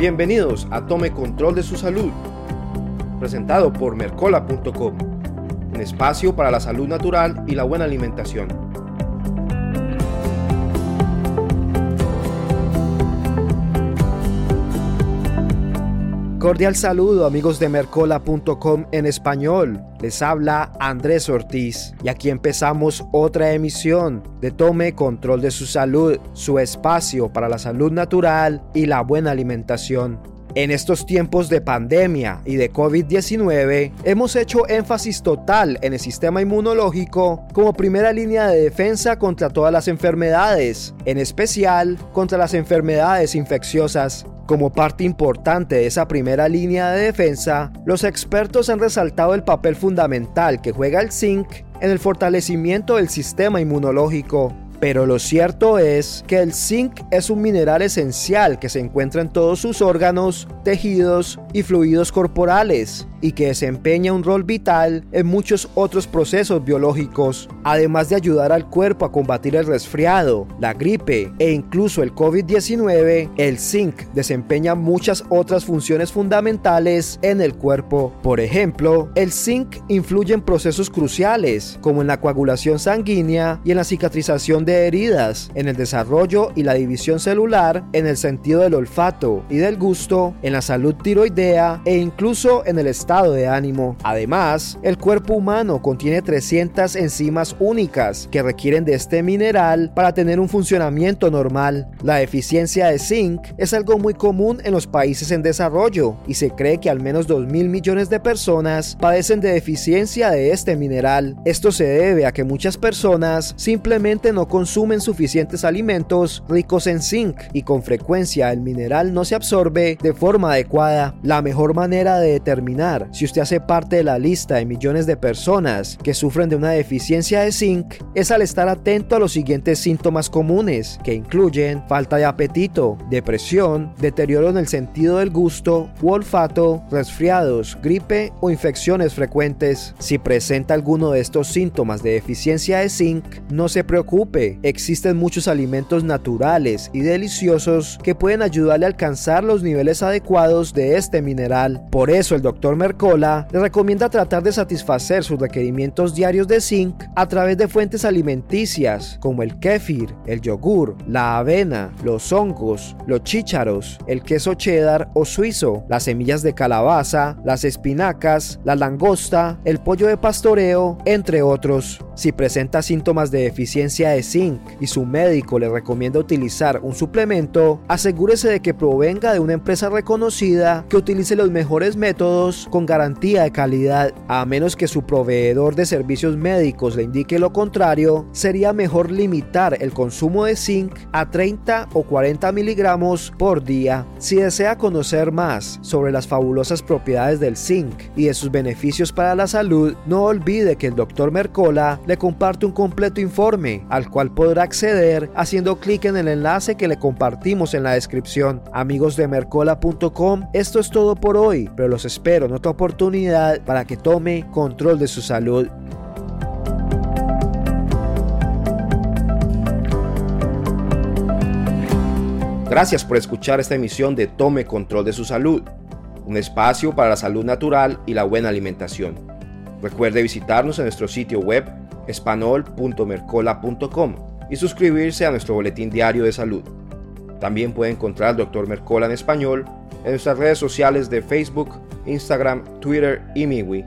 Bienvenidos a Tome Control de su Salud, presentado por Mercola.com, un espacio para la salud natural y la buena alimentación. Cordial saludo amigos de Mercola.com en español. Les habla Andrés Ortiz y aquí empezamos otra emisión de Tome Control de su Salud, su espacio para la salud natural y la buena alimentación. En estos tiempos de pandemia y de COVID-19, hemos hecho énfasis total en el sistema inmunológico como primera línea de defensa contra todas las enfermedades, en especial contra las enfermedades infecciosas. Como parte importante de esa primera línea de defensa, los expertos han resaltado el papel fundamental que juega el zinc en el fortalecimiento del sistema inmunológico. Pero lo cierto es que el zinc es un mineral esencial que se encuentra en todos sus órganos, tejidos y fluidos corporales y que desempeña un rol vital en muchos otros procesos biológicos, además de ayudar al cuerpo a combatir el resfriado, la gripe e incluso el COVID-19, el zinc desempeña muchas otras funciones fundamentales en el cuerpo. Por ejemplo, el zinc influye en procesos cruciales, como en la coagulación sanguínea y en la cicatrización de heridas, en el desarrollo y la división celular, en el sentido del olfato y del gusto, en la salud tiroidea e incluso en el estado de ánimo. Además, el cuerpo humano contiene 300 enzimas únicas que requieren de este mineral para tener un funcionamiento normal. La deficiencia de zinc es algo muy común en los países en desarrollo y se cree que al menos 2 mil millones de personas padecen de deficiencia de este mineral. Esto se debe a que muchas personas simplemente no consumen suficientes alimentos ricos en zinc y con frecuencia el mineral no se absorbe de forma adecuada. La mejor manera de determinar si usted hace parte de la lista de millones de personas que sufren de una deficiencia de zinc es al estar atento a los siguientes síntomas comunes, que incluyen falta de apetito, depresión, deterioro en el sentido del gusto u olfato, resfriados, gripe o infecciones frecuentes. Si presenta alguno de estos síntomas de deficiencia de zinc, no se preocupe, existen muchos alimentos naturales y deliciosos que pueden ayudarle a alcanzar los niveles adecuados de este mineral. Por eso el doctor Mercola le recomienda tratar de satisfacer sus requerimientos diarios de zinc a través de fuentes alimenticias como el kéfir, el yogur, la avena, los hongos, los chícharos, el queso cheddar o suizo, las semillas de calabaza, las espinacas, la langosta, el pollo de pastoreo, entre otros. Si presenta síntomas de deficiencia de zinc y su médico le recomienda utilizar un suplemento, asegúrese de que provenga de una empresa reconocida que utilice los mejores métodos con garantía de calidad. A menos que su proveedor de servicios médicos le indique lo contrario, sería mejor limitar el consumo de zinc a 30 o 40 miligramos por día. Si desea conocer más sobre las fabulosas propiedades del zinc y de sus beneficios para la salud, no olvide que el Dr. Mercola le comparte un completo informe al cual podrá acceder haciendo clic en el enlace que le compartimos en la descripción. Amigos de mercola.com, esto es todo por hoy, pero los espero en otra oportunidad para que tome control de su salud. Gracias por escuchar esta emisión de Tome Control de su Salud, un espacio para la salud natural y la buena alimentación. Recuerde visitarnos en nuestro sitio web espanol.mercola.com y suscribirse a nuestro boletín diario de salud. También puede encontrar al Dr. Mercola en español en nuestras redes sociales de Facebook, Instagram, Twitter y MiWi